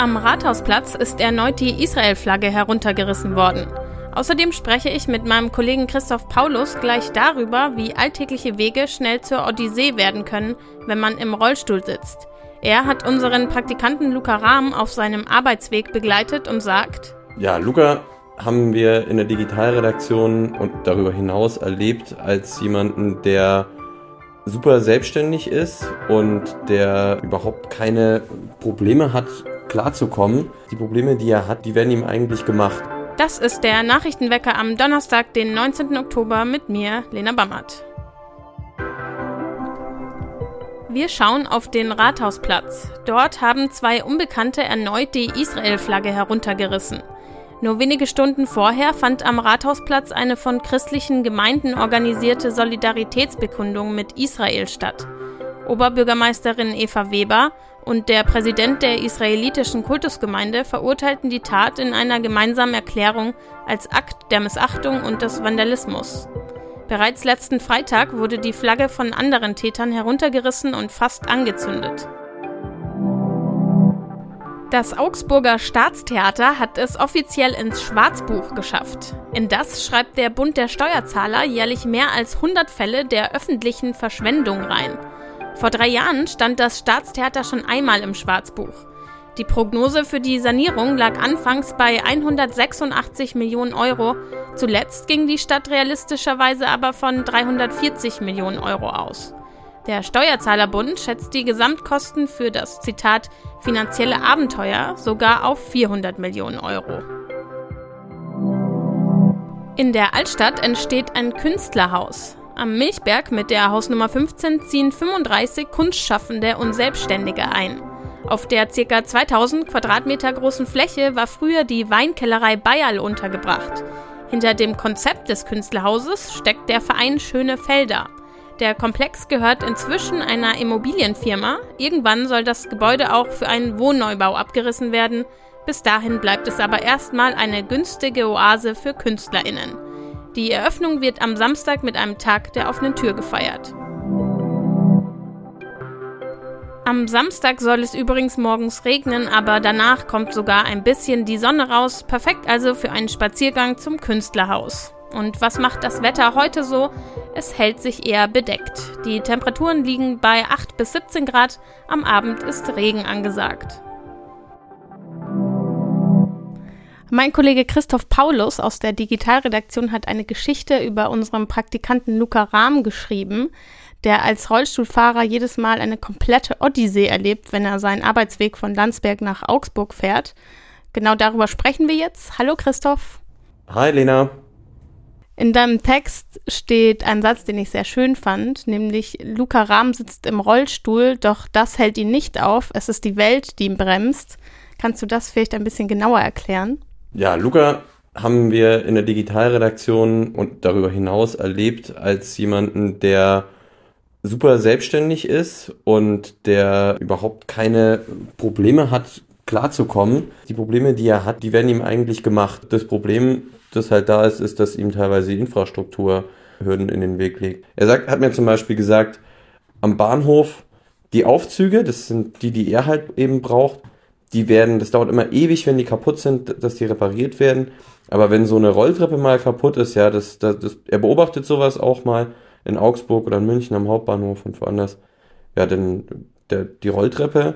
Am Rathausplatz ist erneut die Israel-Flagge heruntergerissen worden. Außerdem spreche ich mit meinem Kollegen Christoph Paulus gleich darüber, wie alltägliche Wege schnell zur Odyssee werden können, wenn man im Rollstuhl sitzt. Er hat unseren Praktikanten Luca Rahm auf seinem Arbeitsweg begleitet und sagt: Ja, Luca haben wir in der Digitalredaktion und darüber hinaus erlebt als jemanden, der super selbstständig ist und der überhaupt keine Probleme hat, klarzukommen. Die Probleme, die er hat, die werden ihm eigentlich gemacht. Das ist der Nachrichtenwecker am Donnerstag, den 19. Oktober mit mir, Lena Bammert. Wir schauen auf den Rathausplatz. Dort haben zwei Unbekannte erneut die Israel-Flagge heruntergerissen. Nur wenige Stunden vorher fand am Rathausplatz eine von christlichen Gemeinden organisierte Solidaritätsbekundung mit Israel statt. Oberbürgermeisterin Eva Weber und der Präsident der israelitischen Kultusgemeinde verurteilten die Tat in einer gemeinsamen Erklärung als Akt der Missachtung und des Vandalismus. Bereits letzten Freitag wurde die Flagge von anderen Tätern heruntergerissen und fast angezündet. Das Augsburger Staatstheater hat es offiziell ins Schwarzbuch geschafft. In das schreibt der Bund der Steuerzahler jährlich mehr als 100 Fälle der öffentlichen Verschwendung rein. Vor drei Jahren stand das Staatstheater schon einmal im Schwarzbuch. Die Prognose für die Sanierung lag anfangs bei 186 Millionen Euro. Zuletzt ging die Stadt realistischerweise aber von 340 Millionen Euro aus. Der Steuerzahlerbund schätzt die Gesamtkosten für das Zitat finanzielle Abenteuer sogar auf 400 Millionen Euro. In der Altstadt entsteht ein Künstlerhaus. Am Milchberg mit der Hausnummer 15 ziehen 35 Kunstschaffende und Selbstständige ein. Auf der ca. 2000 Quadratmeter großen Fläche war früher die Weinkellerei Bayerl untergebracht. Hinter dem Konzept des Künstlerhauses steckt der Verein Schöne Felder. Der Komplex gehört inzwischen einer Immobilienfirma. Irgendwann soll das Gebäude auch für einen Wohnneubau abgerissen werden. Bis dahin bleibt es aber erstmal eine günstige Oase für Künstlerinnen. Die Eröffnung wird am Samstag mit einem Tag der offenen Tür gefeiert. Am Samstag soll es übrigens morgens regnen, aber danach kommt sogar ein bisschen die Sonne raus. Perfekt also für einen Spaziergang zum Künstlerhaus. Und was macht das Wetter heute so? Es hält sich eher bedeckt. Die Temperaturen liegen bei 8 bis 17 Grad. Am Abend ist Regen angesagt. Mein Kollege Christoph Paulus aus der Digitalredaktion hat eine Geschichte über unseren Praktikanten Luca Rahm geschrieben, der als Rollstuhlfahrer jedes Mal eine komplette Odyssee erlebt, wenn er seinen Arbeitsweg von Landsberg nach Augsburg fährt. Genau darüber sprechen wir jetzt. Hallo Christoph. Hi Lena. In deinem Text steht ein Satz, den ich sehr schön fand, nämlich Luca Rahm sitzt im Rollstuhl, doch das hält ihn nicht auf. Es ist die Welt, die ihn bremst. Kannst du das vielleicht ein bisschen genauer erklären? Ja, Luca haben wir in der Digitalredaktion und darüber hinaus erlebt als jemanden, der super selbstständig ist und der überhaupt keine Probleme hat, klarzukommen. Die Probleme, die er hat, die werden ihm eigentlich gemacht. Das Problem das halt da ist, ist, dass ihm teilweise die Infrastruktur Hürden in den Weg legt. Er sagt, hat mir zum Beispiel gesagt, am Bahnhof die Aufzüge, das sind die, die er halt eben braucht, die werden, das dauert immer ewig, wenn die kaputt sind, dass die repariert werden. Aber wenn so eine Rolltreppe mal kaputt ist, ja, das, das, das, er beobachtet sowas auch mal in Augsburg oder in München am Hauptbahnhof und woanders. Ja, denn der, die Rolltreppe,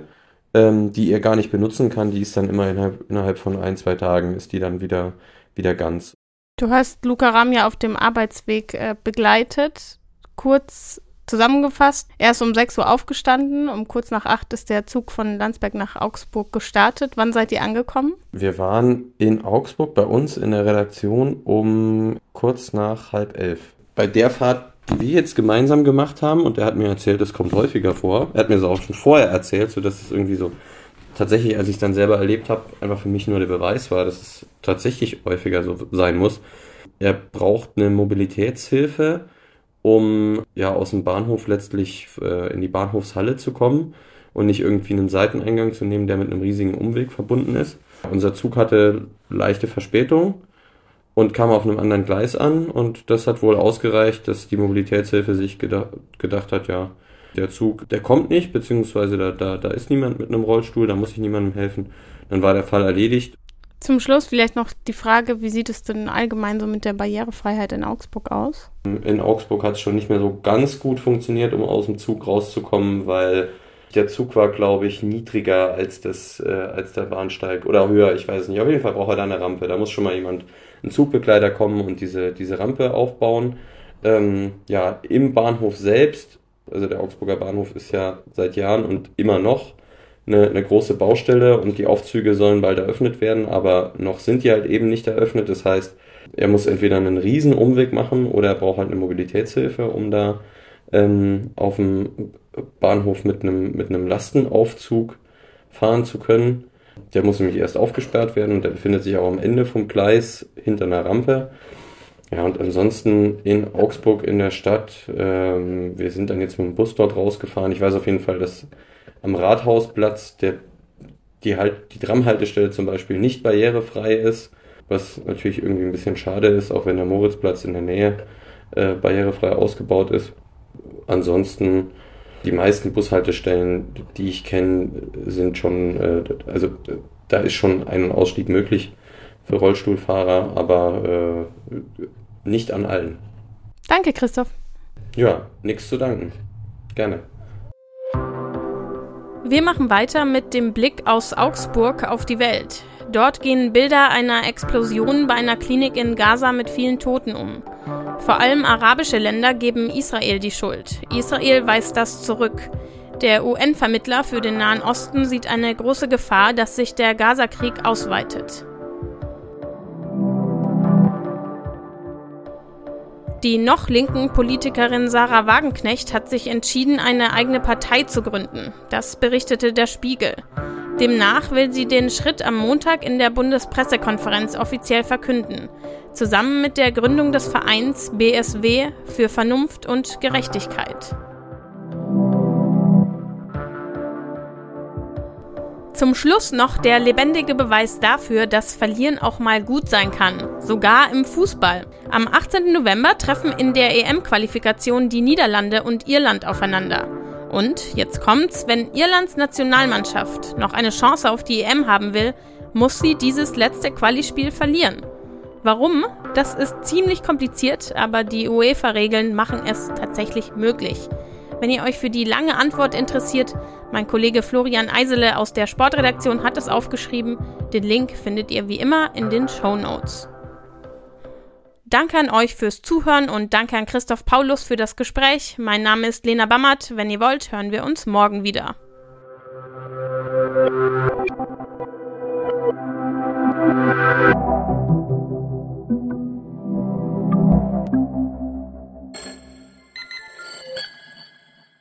ähm, die er gar nicht benutzen kann, die ist dann immer innerhalb, innerhalb von ein, zwei Tagen, ist die dann wieder wieder ganz. Du hast Luca Ram ja auf dem Arbeitsweg äh, begleitet. Kurz zusammengefasst, er ist um 6 Uhr aufgestanden, um kurz nach 8 ist der Zug von Landsberg nach Augsburg gestartet. Wann seid ihr angekommen? Wir waren in Augsburg bei uns in der Redaktion um kurz nach halb elf. Bei der Fahrt, die wir jetzt gemeinsam gemacht haben, und er hat mir erzählt, das kommt häufiger vor, er hat mir das auch schon vorher erzählt, sodass es irgendwie so tatsächlich, als ich es dann selber erlebt habe, einfach für mich nur der Beweis war, dass es tatsächlich häufiger so sein muss. Er braucht eine Mobilitätshilfe, um ja aus dem Bahnhof letztlich äh, in die Bahnhofshalle zu kommen und nicht irgendwie einen Seiteneingang zu nehmen, der mit einem riesigen Umweg verbunden ist. Unser Zug hatte leichte Verspätung und kam auf einem anderen Gleis an und das hat wohl ausgereicht, dass die Mobilitätshilfe sich gedacht, gedacht hat, ja, der Zug, der kommt nicht, beziehungsweise da, da, da ist niemand mit einem Rollstuhl, da muss ich niemandem helfen. Dann war der Fall erledigt. Zum Schluss vielleicht noch die Frage, wie sieht es denn allgemein so mit der Barrierefreiheit in Augsburg aus? In Augsburg hat es schon nicht mehr so ganz gut funktioniert, um aus dem Zug rauszukommen, weil der Zug war, glaube ich, niedriger als, das, äh, als der Bahnsteig oder höher, ich weiß nicht. Auf jeden Fall braucht er da eine Rampe. Da muss schon mal jemand, ein Zugbegleiter kommen und diese, diese Rampe aufbauen. Ähm, ja, im Bahnhof selbst, also der Augsburger Bahnhof ist ja seit Jahren und immer noch eine, eine große Baustelle und die Aufzüge sollen bald eröffnet werden, aber noch sind die halt eben nicht eröffnet. Das heißt, er muss entweder einen riesen Umweg machen oder er braucht halt eine Mobilitätshilfe, um da ähm, auf dem Bahnhof mit einem, mit einem Lastenaufzug fahren zu können. Der muss nämlich erst aufgesperrt werden und der befindet sich auch am Ende vom Gleis hinter einer Rampe. Ja, und ansonsten in Augsburg in der Stadt, ähm, wir sind dann jetzt mit dem Bus dort rausgefahren. Ich weiß auf jeden Fall, dass am Rathausplatz der, die, halt, die Tramhaltestelle zum Beispiel nicht barrierefrei ist, was natürlich irgendwie ein bisschen schade ist, auch wenn der Moritzplatz in der Nähe äh, barrierefrei ausgebaut ist. Ansonsten die meisten Bushaltestellen, die ich kenne, sind schon, äh, also da ist schon Ein- Ausstieg möglich für Rollstuhlfahrer, aber äh, nicht an allen. Danke, Christoph. Ja, nichts zu danken. Gerne. Wir machen weiter mit dem Blick aus Augsburg auf die Welt. Dort gehen Bilder einer Explosion bei einer Klinik in Gaza mit vielen Toten um. Vor allem arabische Länder geben Israel die Schuld. Israel weist das zurück. Der UN-Vermittler für den Nahen Osten sieht eine große Gefahr, dass sich der Gaza-Krieg ausweitet. Die noch linken Politikerin Sarah Wagenknecht hat sich entschieden, eine eigene Partei zu gründen. Das berichtete der Spiegel. Demnach will sie den Schritt am Montag in der Bundespressekonferenz offiziell verkünden, zusammen mit der Gründung des Vereins BSW für Vernunft und Gerechtigkeit. Zum Schluss noch der lebendige Beweis dafür, dass Verlieren auch mal gut sein kann, sogar im Fußball. Am 18. November treffen in der EM-Qualifikation die Niederlande und Irland aufeinander. Und jetzt kommt's, wenn Irlands Nationalmannschaft noch eine Chance auf die EM haben will, muss sie dieses letzte Qualispiel verlieren. Warum? Das ist ziemlich kompliziert, aber die UEFA-Regeln machen es tatsächlich möglich. Wenn ihr euch für die lange Antwort interessiert, mein Kollege Florian Eisele aus der Sportredaktion hat es aufgeschrieben. Den Link findet ihr wie immer in den Show Notes. Danke an euch fürs Zuhören und danke an Christoph Paulus für das Gespräch. Mein Name ist Lena Bammert. Wenn ihr wollt, hören wir uns morgen wieder.